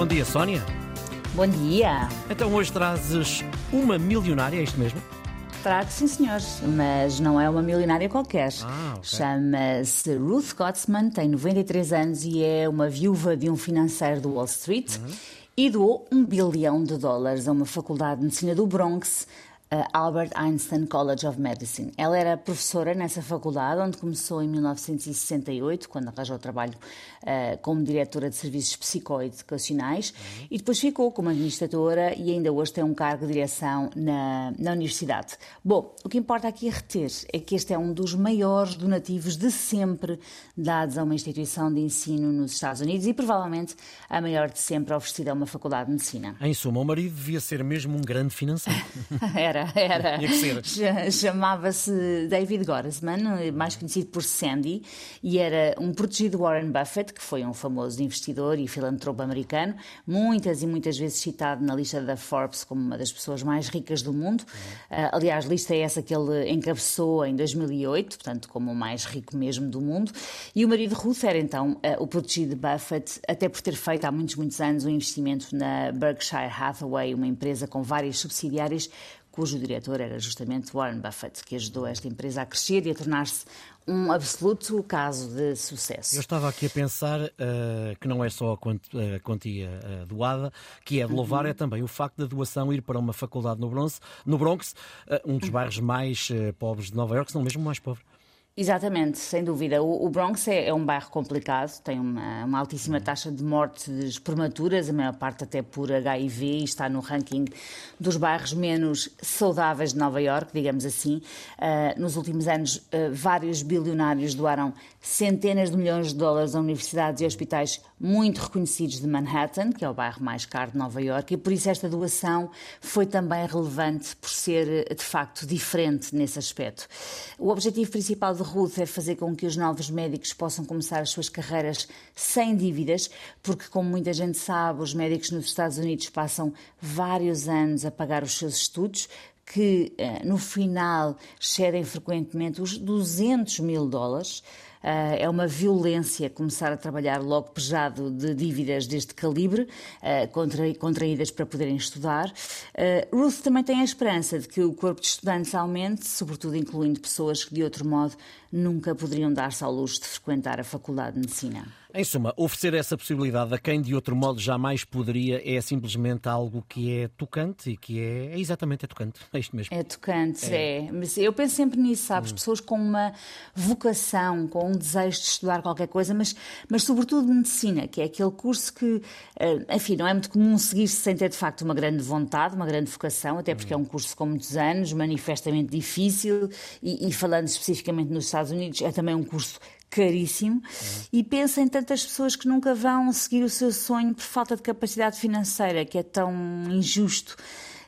Bom dia, Sónia. Bom dia. Então hoje trazes uma milionária, é isto mesmo? Trago, sim, senhores, mas não é uma milionária qualquer. Ah, ok. Chama-se Ruth Gottsman, tem 93 anos e é uma viúva de um financeiro do Wall Street e doou um bilhão de dólares a uma faculdade de medicina do Bronx. Albert Einstein College of Medicine. Ela era professora nessa faculdade, onde começou em 1968, quando arranjou trabalho eh, como diretora de serviços psicoeducacionais, e depois ficou como administradora e ainda hoje tem um cargo de direção na, na universidade. Bom, o que importa aqui a reter é que este é um dos maiores donativos de sempre dados a uma instituição de ensino nos Estados Unidos e provavelmente a maior de sempre oferecida a uma faculdade de medicina. Em suma, o marido devia ser mesmo um grande financeiro. Era, era. Cha- Chamava-se David Gottesman, mais conhecido por Sandy, e era um protegido de Warren Buffett, que foi um famoso investidor e filantropo americano, muitas e muitas vezes citado na lista da Forbes como uma das pessoas mais ricas do mundo. Ah, aliás, lista é essa que ele encabeçou em 2008, portanto, como o mais rico mesmo do mundo. E o marido Ruth era então ah, o protegido de Buffett, até por ter feito há muitos, muitos anos um investimento na Berkshire Hathaway, uma empresa com várias subsidiárias cujo diretor era justamente Warren Buffett, que ajudou esta empresa a crescer e a tornar-se um absoluto caso de sucesso. Eu estava aqui a pensar eh, que não é só a quant- a quantia eh, doada, que é de louvar, é também o facto da doação ir para uma faculdade no Bronx, no Bronx eh, um dos bairros mais pobres de Nova Iorque, se não mesmo mais pobre. Exatamente, sem dúvida. O, o Bronx é, é um bairro complicado, tem uma, uma altíssima taxa de mortes prematuras, a maior parte até por HIV, e está no ranking dos bairros menos saudáveis de Nova Iorque, digamos assim. Ah, nos últimos anos, ah, vários bilionários doaram centenas de milhões de dólares a universidades e hospitais muito reconhecidos de Manhattan, que é o bairro mais caro de Nova Iorque, e por isso esta doação foi também relevante por ser, de facto, diferente nesse aspecto. O objetivo principal de Ruth é fazer com que os novos médicos possam começar as suas carreiras sem dívidas, porque, como muita gente sabe, os médicos nos Estados Unidos passam vários anos a pagar os seus estudos, que eh, no final excedem frequentemente os 200 mil dólares. Ah, é uma violência começar a trabalhar logo pejado de dívidas deste calibre, contra- contraídas para poderem estudar. Ah, Ruth também tem a esperança de que o corpo de estudantes aumente, sobretudo incluindo pessoas que de outro modo nunca poderiam dar-se ao luxo de frequentar a Faculdade de Medicina. Em suma, oferecer essa possibilidade a quem de outro modo jamais poderia é simplesmente algo que é tocante e que é, é exatamente é tocante. É isto mesmo. É tocante, é. Mas eu penso sempre nisso, sabes? Pessoas com uma vocação, com um desejo de estudar qualquer coisa, mas, mas sobretudo medicina, que é aquele curso que, eh, enfim, não é muito comum seguir-se sem ter de facto uma grande vontade, uma grande vocação, até porque é um curso com muitos anos, manifestamente difícil, e, e falando especificamente nos Estados Unidos, é também um curso caríssimo e pensa em tantas pessoas que nunca vão seguir o seu sonho por falta de capacidade financeira, que é tão injusto.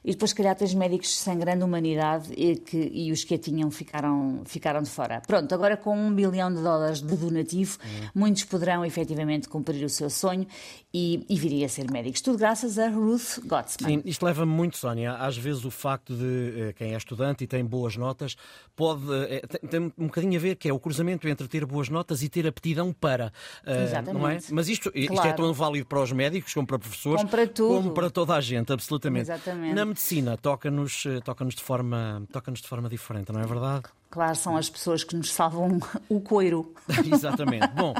E depois, se calhar, tens médicos sem grande humanidade e, que, e os que a tinham ficaram, ficaram de fora. Pronto, agora com um bilhão de dólares de donativo, muitos poderão efetivamente cumprir o seu sonho e, e virem a ser médicos. Tudo graças a Ruth Gottsman. Sim, isto leva-me muito, Sónia. Às vezes o facto de eh, quem é estudante e tem boas notas pode. eh, tem, tem um bocadinho a ver que é o cruzamento entre ter boas notas e ter aptidão para. Exatamente. Não é? Mas isto, isto é Claro. tão válido para os médicos, como para professores, Como para tudo. como para toda a gente, absolutamente. Exatamente. Na medicina toca-nos eh, toca de, forma, toca de forma diferente, não é verdade? Claro, são as pessoas que nos salvam o coiro. Exatamente. Bom,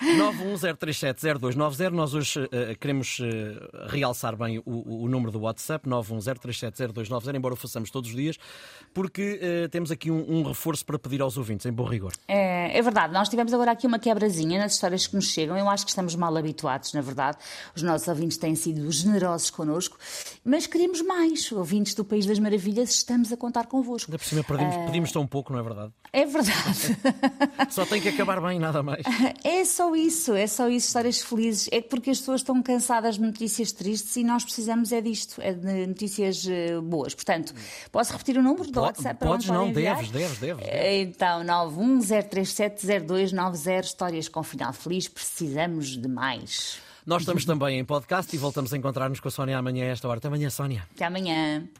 910370290. Nós hoje eh, queremos eh, realçar bem o, o número do WhatsApp, 910370290, embora o façamos todos os dias, porque eh, temos aqui um, um reforço para pedir aos ouvintes, em bom rigor. É, é verdade, nós tivemos agora aqui uma quebrazinha nas histórias que nos chegam. Eu acho que estamos mal habituados, na verdade. Os nossos ouvintes têm sido generosos connosco, mas queremos mais. Ouvintes do País das Maravilhas, estamos a contar convosco. Ainda por cima pedimos, pedimos tão pouco, não é verdade? É verdade. Só tem que acabar bem, nada mais. É só isso, é só isso, histórias felizes. É porque as pessoas estão cansadas de notícias tristes e nós precisamos é disto, é de notícias eh, boas. Portanto, posso repetir o número do WhatsApp Podes, não, deves, deves, deves. deves. Então, 910370290, histórias com final feliz, precisamos de mais. Nós estamos também em podcast e voltamos a encontrar-nos com a Sónia amanhã a esta hora. Até amanhã, Sónia. Até amanhã.